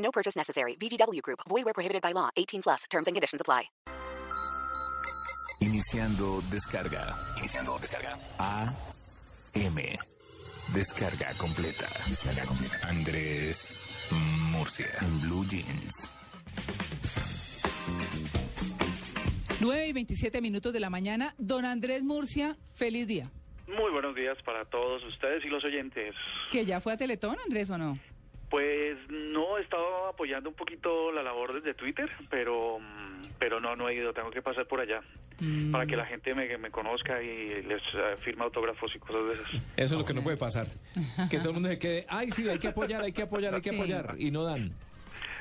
No purchase necessary. VGW Group. Void where prohibited by law. 18 plus. Terms and conditions apply. Iniciando descarga. Iniciando descarga. A M. Descarga completa. Descarga completa. Andrés Murcia. En Blue Jeans. 9 y 27 minutos de la mañana. Don Andrés Murcia, feliz día. Muy buenos días para todos ustedes y los oyentes. ¿Que ya fue a Teletón, Andrés, o no? Pues no he estado apoyando un poquito la labor desde Twitter, pero mm, pero no no he ido, tengo que pasar por allá Mm. para que la gente me, me conozca y les eh, firme autógrafos y cosas de esas. Eso es lo que no puede pasar. Que todo el mundo se quede, ay, sí, hay que apoyar, hay que apoyar, hay que Sí. apoyar. Y no dan.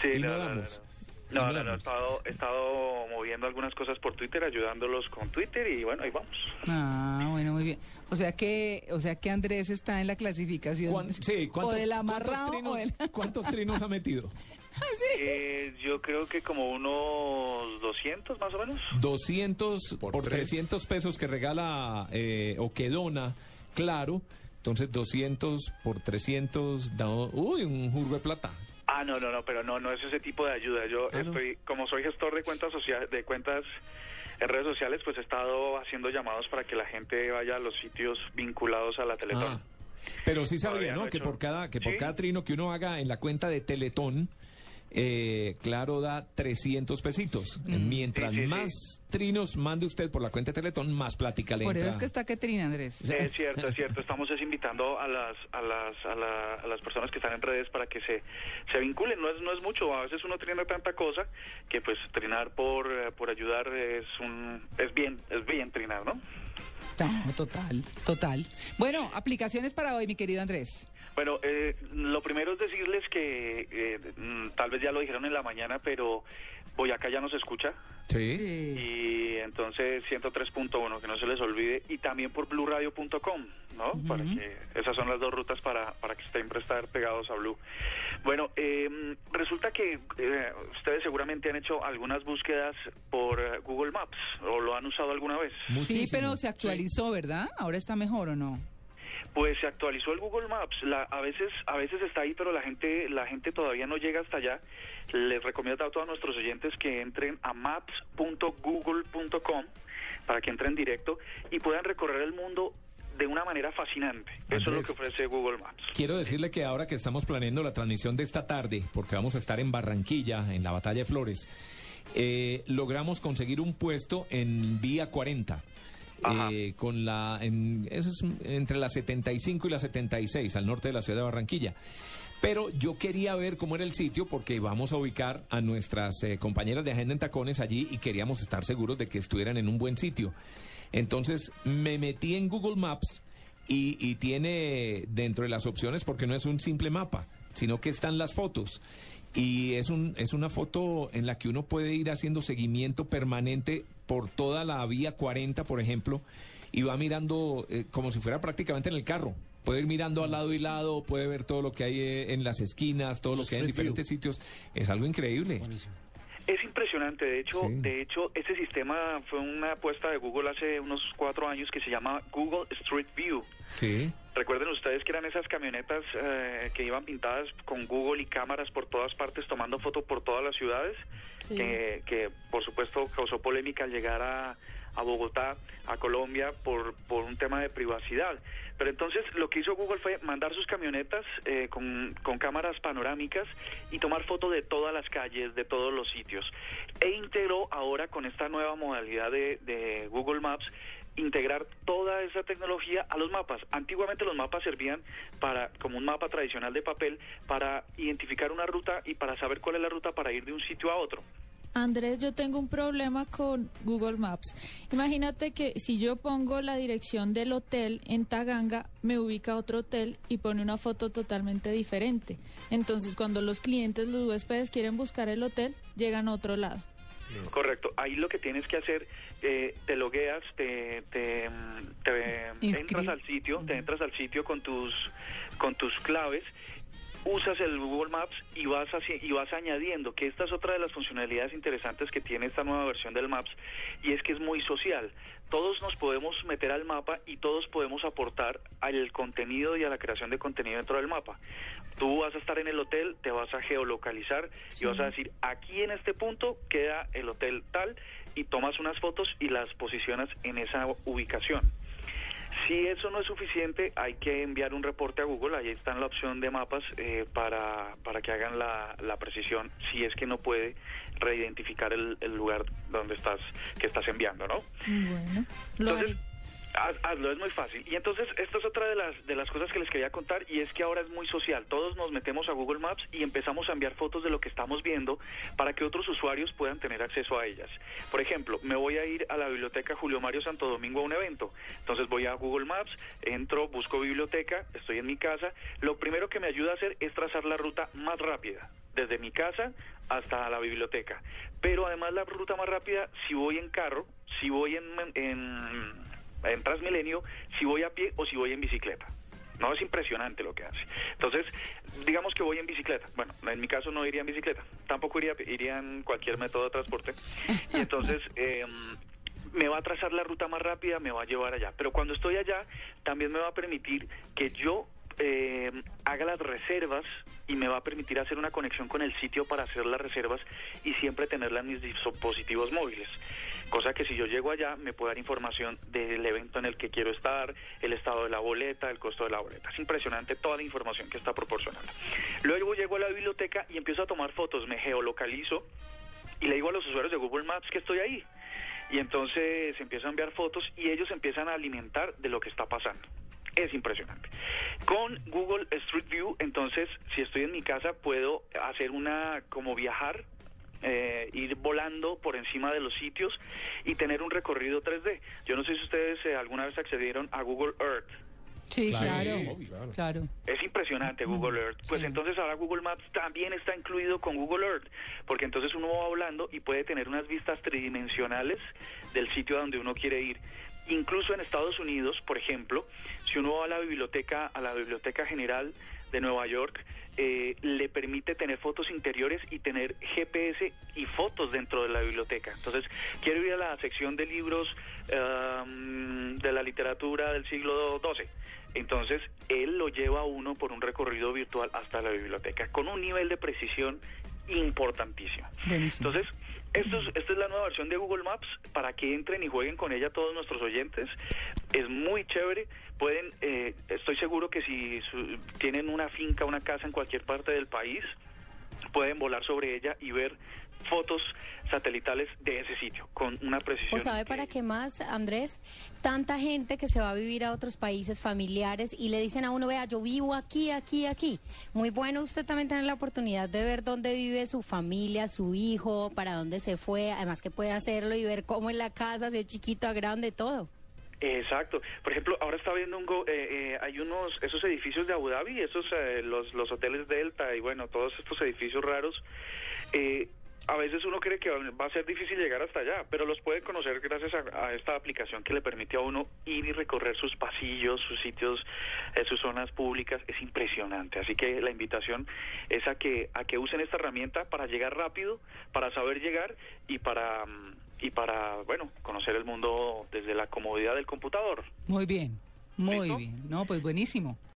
Sí, Y no, no no, no, damos. no, no, no no, he estado, he estado moviendo algunas cosas por Twitter, ayudándolos con Twitter y bueno, ahí vamos. Ah, bueno, muy bien. O sea que, o sea que Andrés está en la clasificación. ¿Cuán- sí, o ¿cuántos, trinos, o del... cuántos trinos ha metido? Ah, sí. Eh, yo creo que como unos 200 más o menos. 200 por, 300 pesos que regala eh, o que dona, claro. Entonces 200 por 300 da, uy, un jurgo de plata. Ah, no, no, no, pero no, no es ese tipo de ayuda. Yo Ah, ¿no? estoy, como soy gestor de cuentas sociales, de cuentas en redes sociales, pues he estado haciendo llamados para que la gente vaya a los sitios vinculados a la Teletón. Ah. Pero sí sabía, Todavía no ¿no? he Que por cada que por Sí. cada trino que uno haga en la cuenta de Teletón, eh, claro, da 300 pesitos. Mientras Sí, sí, sí. más trinos mande usted por la cuenta de Teletón, más plática le Por eso es que está Ketrina, Andrés. Sí, es cierto, es cierto. Estamos es invitando a las a las a, la- a las personas que están en redes para que se, se vinculen. No es no es mucho. A veces uno trina tanta cosa que pues trinar por eh, por ayudar es un es bien es bien trinar, ¿no? No, total, total. Bueno, aplicaciones para hoy, mi querido Andrés. Bueno, eh, lo primero es decirles que eh, mm, tal vez ya lo dijeron en la mañana, pero Boyacá ya nos escucha. Sí. Sí. Y entonces 103.1, que no se les olvide, y también por blueradio.com, ¿no? Para que esas son las dos rutas para, para que siempre estar pegados a Blue. Bueno, eh, resulta que eh, ustedes seguramente han hecho algunas búsquedas por eh, Google Maps, o lo han usado alguna vez. Sí, pero se actualizó, ¿verdad? Ahora está mejor o no. Pues se actualizó el Google Maps. La- a veces a veces está ahí, pero la gente la gente todavía no llega hasta allá. Les recomiendo a todos nuestros oyentes que entren a maps.google.com para que entren directo y puedan recorrer el mundo de una manera fascinante. Eso es lo que ofrece Google Maps. Quiero decirle que ahora que estamos planeando la transmisión de esta tarde, porque vamos a estar en Barranquilla, en la Batalla de Flores, eh, logramos conseguir un puesto en Vía 40. Eh, con la en, es entre la 75 y la 76 al norte de la ciudad de Barranquilla. Pero yo quería ver cómo era el sitio porque vamos a ubicar a nuestras eh, compañeras de agenda en tacones allí y queríamos estar seguros de que estuvieran en un buen sitio. Entonces me metí en Google Maps y, y tiene dentro de las opciones, porque no es un simple mapa, sino que están las fotos. Y es, un, es una foto en la que uno puede ir haciendo seguimiento permanente por toda la vía 40, por ejemplo, y va mirando eh, como si fuera prácticamente en el carro. Puede ir mirando al lado y lado, puede ver todo lo que hay eh, en las esquinas, todo lo que hay en diferentes sitios. Es algo increíble. Es impresionante, de hecho, Sí. de hecho, ese sistema fue una apuesta de Google hace unos cuatro años que se llama Google Street View. Sí. Recuerden ustedes que eran esas camionetas eh, que iban pintadas con Google y cámaras por todas partes, tomando fotos por todas las ciudades, que, que, por supuesto causó polémica al llegar a, a Bogotá, a Colombia, por, por un tema de privacidad. Pero entonces lo que hizo Google fue mandar sus camionetas eh, con, con cámaras panorámicas y tomar fotos de todas las calles, de todos los sitios. E integró ahora con esta nueva modalidad de, de Google Maps integrar toda esa tecnología a los mapas. Antiguamente los mapas servían para como un mapa tradicional de papel para identificar una ruta y para saber cuál es la ruta para ir de un sitio a otro. Andrés, yo tengo un problema con Google Maps. Imagínate que si yo pongo la dirección del hotel en Taganga, me ubica otro hotel y pone una foto totalmente diferente. Entonces, cuando los clientes, los huéspedes quieren buscar el hotel, llegan a otro lado. Correcto. Ahí lo que tienes que hacer, eh, te logueas, te, te, te entras al sitio, te entras al sitio con tus con tus claves usas el Google Maps y vas, y vas añadiendo, que esta es otra de las funcionalidades interesantes que tiene esta nueva versión del Maps, y es que es muy social. Todos nos podemos meter al mapa y todos podemos aportar al contenido y a la creación de contenido dentro del mapa. Tú vas a estar en el hotel, te vas a geolocalizar y vas a decir, aquí en este punto queda el hotel tal, y tomas unas fotos y las posicionas en esa ubicación. Si eso no es suficiente, hay que enviar un reporte a Google. Ahí está en la opción de mapas eh, para, para que hagan la, la, precisión. Si es que no puede reidentificar el, el, lugar donde estás que estás enviando, ¿no? Bueno, Entonces, hazlo, es muy fácil. Y entonces, esta es otra de las, de las cosas que les quería contar, y es que ahora es muy social. Todos nos metemos a Google Maps y empezamos a enviar fotos de lo que estamos viendo para que otros usuarios puedan tener acceso a ellas. Por ejemplo, me voy a ir a la biblioteca Julio Mario Santo Domingo a un evento. Entonces voy a Google Maps, entro, busco biblioteca, estoy en mi casa. Lo primero que me ayuda a hacer es trazar la ruta más rápida desde mi casa hasta la biblioteca. Pero además la ruta más rápida, si voy en carro, si voy en, en en Transmilenio si voy a pie o si voy en bicicleta. No es impresionante lo que hace. Entonces, digamos que voy en bicicleta. Bueno, en mi caso no iría en bicicleta. Tampoco iría, iría en cualquier método de transporte. Y entonces, eh, me va a trazar la ruta más rápida, me va a llevar allá. Pero cuando estoy allá, también me va a permitir que yo eh, haga las reservas y me va a permitir hacer una conexión con el sitio para hacer las reservas y siempre tenerla en mis dispositivos móviles. Cosa que si yo llego allá me puede dar información del evento en el que quiero estar, el estado de la boleta, el costo de la boleta. Es impresionante toda la información que está proporcionando. Luego llego a la biblioteca y empiezo a tomar fotos, me geolocalizo y le digo a los usuarios de Google Maps que estoy ahí. Y entonces empiezo a enviar fotos y ellos empiezan a alimentar de lo que está pasando es impresionante. Con Google Street View, entonces, si estoy en mi casa, puedo hacer una como viajar. Eh, ir volando por encima de los sitios y tener un recorrido 3D. Yo no sé si ustedes eh, alguna vez accedieron a Google Earth. Sí, claro, claro. Es impresionante Google Earth. Pues entonces ahora Google Maps también está incluido con Google Earth, porque entonces uno va hablando y puede tener unas vistas tridimensionales del sitio a donde uno quiere ir. Incluso en Estados Unidos, por ejemplo, si uno va a la biblioteca, a la biblioteca general de Nueva York, eh, le permite tener fotos interiores y tener GPS y fotos dentro de la biblioteca. Entonces, quiero ir a la sección de libros um, de la literatura del siglo XII. Entonces, él lo lleva a uno por un recorrido virtual hasta la biblioteca, con un nivel de precisión importantísimo. Entonces, esto es, esta es la nueva versión de Google Maps para que entren y jueguen con ella todos nuestros oyentes. Es muy chévere. Pueden, eh, estoy seguro que si tienen una finca, una casa en cualquier parte del país, pueden volar sobre ella y ver fotos satelitales de ese sitio con una precisión. ¿O sabe para qué más, Andrés? Tanta gente que se va a vivir a otros países familiares y le dicen a uno, vea, yo vivo aquí, aquí, aquí. Muy bueno usted también tener la oportunidad de ver dónde vive su familia, su hijo, para dónde se fue, además que puede hacerlo y ver cómo en la casa, de chiquito a grande, todo. Exacto. Por ejemplo, ahora está viendo un eh, eh, hay unos esos edificios de Abu Dhabi, esos eh, los los hoteles Delta y bueno todos estos edificios raros. A veces uno cree que va a ser difícil llegar hasta allá, pero los puede conocer gracias a, esta aplicación que le permite a uno ir y recorrer sus pasillos, sus sitios, eh, sus zonas públicas. Es impresionante. Así que la invitación es a que a que usen esta herramienta para llegar rápido, para saber llegar y para mm, y para bueno conocer el mundo desde la comodidad del computador. Muy bien, muy bien. No, pues buenísimo.